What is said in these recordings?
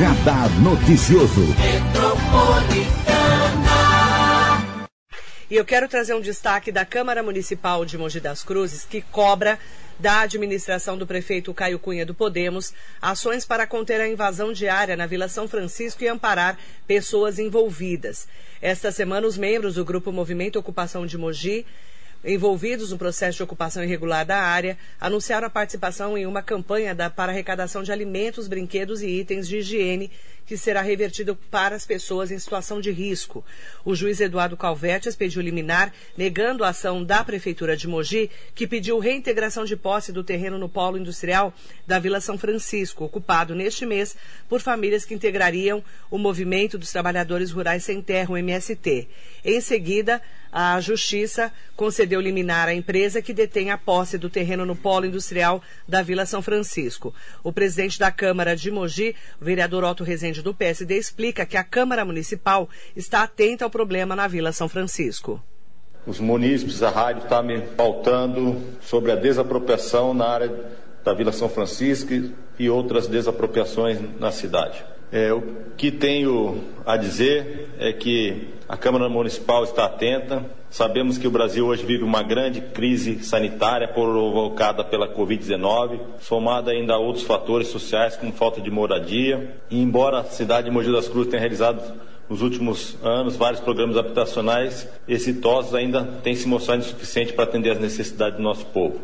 Radar Noticioso. E eu quero trazer um destaque da Câmara Municipal de Mogi das Cruzes, que cobra da administração do prefeito Caio Cunha do Podemos ações para conter a invasão diária na Vila São Francisco e amparar pessoas envolvidas. Esta semana, os membros do grupo Movimento Ocupação de Mogi envolvidos no processo de ocupação irregular da área anunciaram a participação em uma campanha da, para arrecadação de alimentos, brinquedos e itens de higiene que será revertido para as pessoas em situação de risco. O juiz Eduardo Calvetes pediu liminar, negando a ação da Prefeitura de Mogi, que pediu reintegração de posse do terreno no polo industrial da Vila São Francisco, ocupado neste mês por famílias que integrariam o Movimento dos Trabalhadores Rurais Sem Terra, o MST. Em seguida, a Justiça concedeu liminar à empresa que detém a posse do terreno no polo industrial da Vila São Francisco. O presidente da Câmara de Mogi, o vereador Otto Rezende do PSD, explica que a Câmara Municipal está atenta ao problema na Vila São Francisco. Os munícipes, a rádio está me pautando sobre a desapropriação na área da Vila São Francisco e outras desapropriações na cidade. É, o que tenho a dizer é que a Câmara Municipal está atenta. Sabemos que o Brasil hoje vive uma grande crise sanitária provocada pela Covid-19, somada ainda a outros fatores sociais como falta de moradia. E embora a cidade de Mogi das Cruzes tenha realizado nos últimos anos vários programas habitacionais exitosos, ainda tem se mostrado insuficiente para atender às necessidades do nosso povo.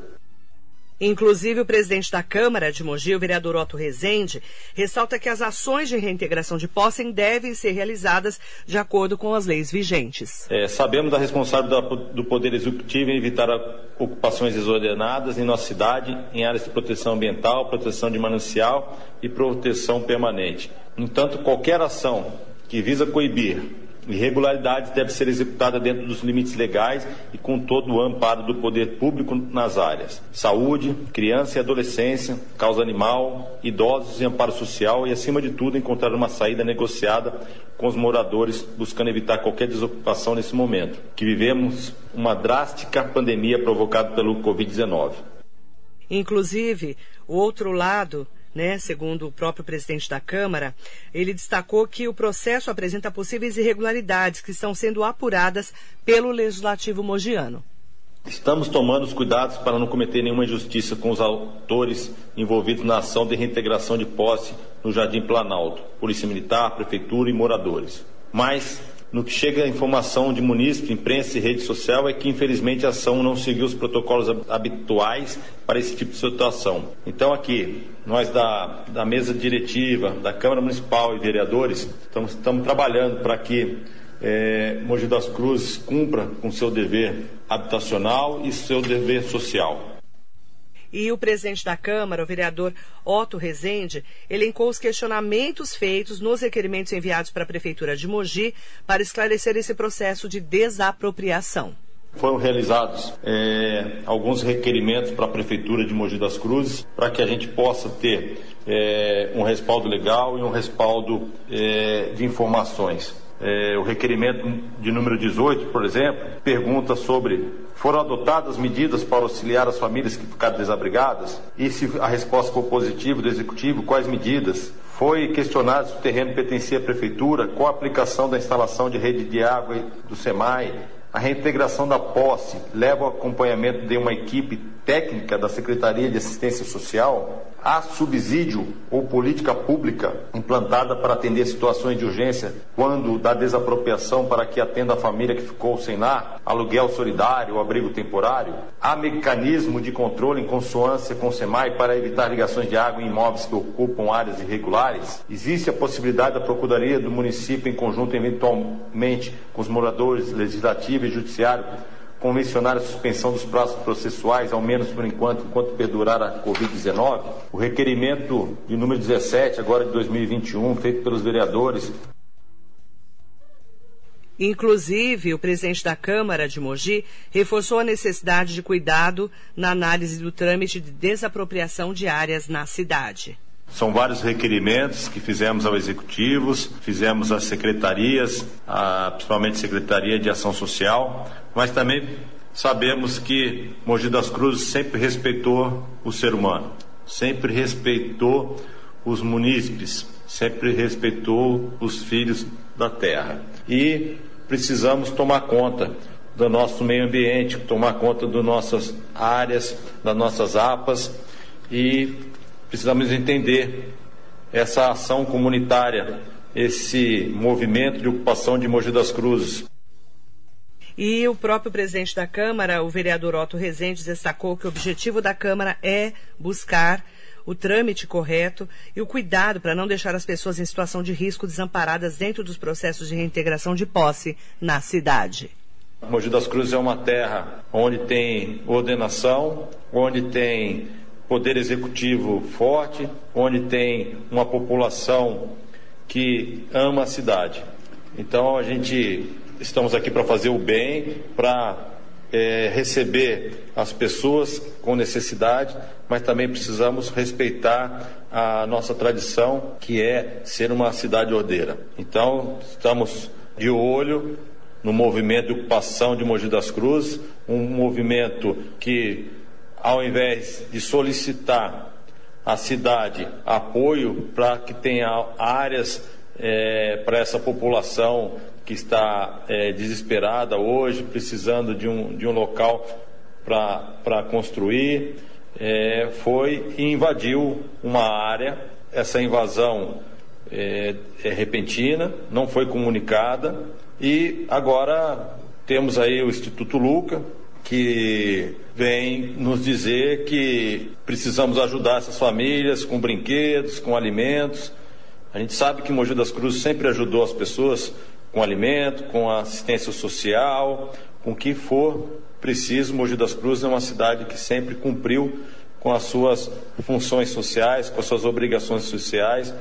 Inclusive, o presidente da Câmara de Mogi, o vereador Otto Rezende, ressalta que as ações de reintegração de posse devem ser realizadas de acordo com as leis vigentes. É, sabemos da responsabilidade do Poder Executivo em evitar ocupações desordenadas em nossa cidade, em áreas de proteção ambiental, proteção de manancial e proteção permanente. No entanto, qualquer ação que visa coibir irregularidades deve ser executada dentro dos limites legais e com todo o amparo do poder público nas áreas saúde, criança e adolescência, causa animal, idosos e amparo social e, acima de tudo, encontrar uma saída negociada com os moradores, buscando evitar qualquer desocupação nesse momento, que vivemos uma drástica pandemia provocada pelo Covid-19. Inclusive, o outro lado né, segundo o próprio presidente da Câmara, ele destacou que o processo apresenta possíveis irregularidades que estão sendo apuradas pelo Legislativo mogiano. Estamos tomando os cuidados para não cometer nenhuma injustiça com os autores envolvidos na ação de reintegração de posse no Jardim Planalto, Polícia Militar, Prefeitura e moradores. Mas no que chega a informação de munícipe, imprensa e rede social é que, infelizmente, a ação não seguiu os protocolos habituais para esse tipo de situação. Então, aqui, nós da, da mesa diretiva, da Câmara Municipal e vereadores, estamos, estamos trabalhando para que é, Mogi das Cruzes cumpra com seu dever habitacional e seu dever social. E o presidente da Câmara, o vereador Otto Rezende, elencou os questionamentos feitos nos requerimentos enviados para a Prefeitura de Mogi para esclarecer esse processo de desapropriação. Foram realizados é, alguns requerimentos para a Prefeitura de Mogi das Cruzes para que a gente possa ter é, um respaldo legal e um respaldo é, de informações. É, o requerimento de número 18, por exemplo, pergunta sobre foram adotadas medidas para auxiliar as famílias que ficaram desabrigadas? E se a resposta for positiva do Executivo, quais medidas? Foi questionado se o terreno pertencia à Prefeitura, qual a aplicação da instalação de rede de água do SEMAI, a reintegração da posse leva ao acompanhamento de uma equipe técnica da Secretaria de Assistência Social? Há subsídio ou política pública implantada para atender situações de urgência quando da desapropriação para que atenda a família que ficou sem lar, aluguel solidário ou abrigo temporário? Há mecanismo de controle em consonância com o SEMAI para evitar ligações de água em imóveis que ocupam áreas irregulares? Existe a possibilidade da Procuradoria do município, em conjunto eventualmente com os moradores legislativos e judiciário, convencionar a suspensão dos prazos processuais, ao menos por enquanto, enquanto perdurar a Covid-19. O requerimento de número 17, agora de 2021, feito pelos vereadores. Inclusive, o presidente da Câmara de Mogi reforçou a necessidade de cuidado na análise do trâmite de desapropriação de áreas na cidade. São vários requerimentos que fizemos ao executivos, fizemos às secretarias, a, principalmente Secretaria de Ação Social, mas também sabemos que Mogi das Cruzes sempre respeitou o ser humano, sempre respeitou os munícipes, sempre respeitou os filhos da terra. E precisamos tomar conta do nosso meio ambiente, tomar conta das nossas áreas, das nossas APAs e precisamos entender essa ação comunitária, esse movimento de ocupação de Mogi das Cruzes. E o próprio presidente da Câmara, o vereador Otto Rezende, destacou que o objetivo da Câmara é buscar o trâmite correto e o cuidado para não deixar as pessoas em situação de risco desamparadas dentro dos processos de reintegração de posse na cidade. Mogi das Cruzes é uma terra onde tem ordenação, onde tem poder executivo forte, onde tem uma população que ama a cidade. Então a gente estamos aqui para fazer o bem, para é, receber as pessoas com necessidade, mas também precisamos respeitar a nossa tradição, que é ser uma cidade ordeira. Então estamos de olho no movimento de ocupação de Mogi das Cruzes, um movimento que ao invés de solicitar à cidade apoio para que tenha áreas é, para essa população que está é, desesperada hoje, precisando de um, de um local para construir, é, foi e invadiu uma área. Essa invasão é, é repentina, não foi comunicada e agora temos aí o Instituto Luca, que vem nos dizer que precisamos ajudar essas famílias com brinquedos, com alimentos. A gente sabe que Mogi das Cruzes sempre ajudou as pessoas com alimento, com assistência social, com o que for preciso. Mogi das Cruzes é uma cidade que sempre cumpriu com as suas funções sociais, com as suas obrigações sociais,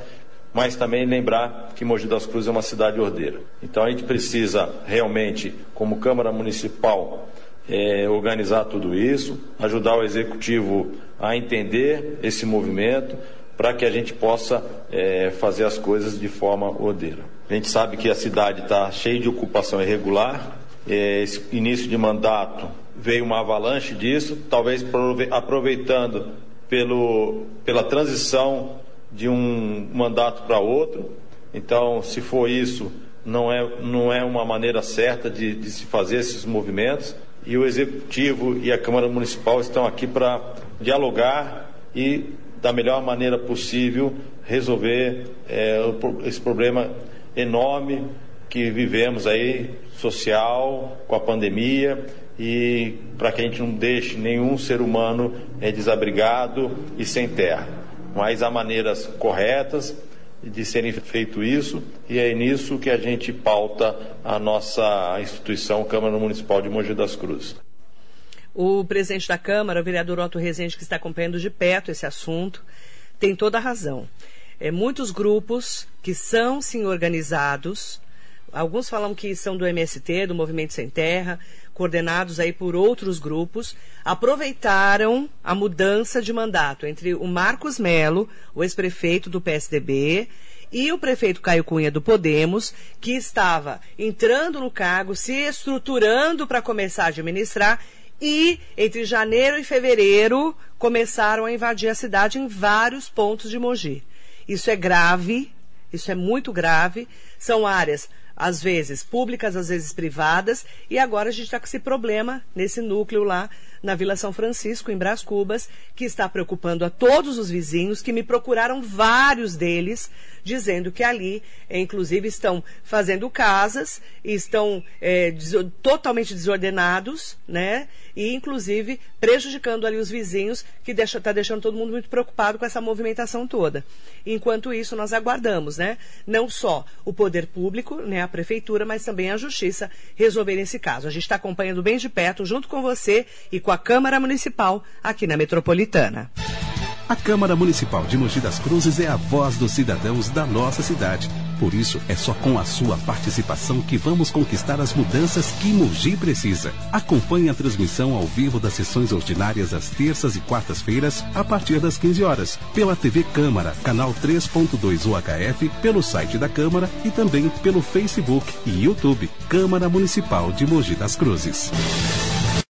mas também lembrar que Mogi das Cruzes é uma cidade ordeira. Então a gente precisa realmente, como Câmara Municipal, é, organizar tudo isso, ajudar o executivo a entender esse movimento, para que a gente possa é, fazer as coisas de forma ordeira. A gente sabe que a cidade está cheia de ocupação irregular. É, esse início de mandato veio uma avalanche disso, talvez aproveitando pelo, pela transição de um mandato para outro. Então, se for isso, não é, não é uma maneira certa de, de se fazer esses movimentos e o Executivo e a Câmara Municipal estão aqui para dialogar e, da melhor maneira possível, resolver é, esse problema enorme que vivemos aí, social, com a pandemia, e para que a gente não deixe nenhum ser humano é, desabrigado e sem terra. Mas há maneiras corretas de serem feito isso e é nisso que a gente pauta a nossa instituição Câmara Municipal de Mogi das Cruzes. O presidente da Câmara, o vereador Otto Rezende, que está acompanhando de perto esse assunto, tem toda a razão. É, muitos grupos que são sim organizados, alguns falam que são do MST, do Movimento Sem Terra, coordenados aí por outros grupos, aproveitaram a mudança de mandato entre o Marcos Melo, o ex-prefeito do PSDB, e o prefeito Caio Cunha do Podemos, que estava entrando no cargo, se estruturando para começar a administrar, e entre janeiro e fevereiro começaram a invadir a cidade em vários pontos de Mogi. Isso é grave, isso é muito grave. São áreas às vezes públicas, às vezes privadas, e agora a gente está com esse problema nesse núcleo lá na Vila São Francisco, em Brás Cubas, que está preocupando a todos os vizinhos, que me procuraram vários deles, dizendo que ali, eh, inclusive, estão fazendo casas, estão é, des totalmente desordenados, né? E, inclusive, prejudicando ali os vizinhos, que está deixa, tá deixando todo mundo muito preocupado com essa movimentação toda. Enquanto isso, nós aguardamos, né? Não só o poder público, né, a prefeitura, mas também a justiça resolver esse caso. A gente está acompanhando bem de perto, junto com você e com a Câmara Municipal aqui na Metropolitana. A Câmara Municipal de Mogi das Cruzes é a voz dos cidadãos da nossa cidade. Por isso, é só com a sua participação que vamos conquistar as mudanças que Mogi precisa. Acompanhe a transmissão ao vivo das sessões ordinárias às terças e quartas-feiras, a partir das 15 horas, pela TV Câmara, canal 3.2 UHF, pelo site da Câmara e também pelo Facebook e YouTube Câmara Municipal de Mogi das Cruzes.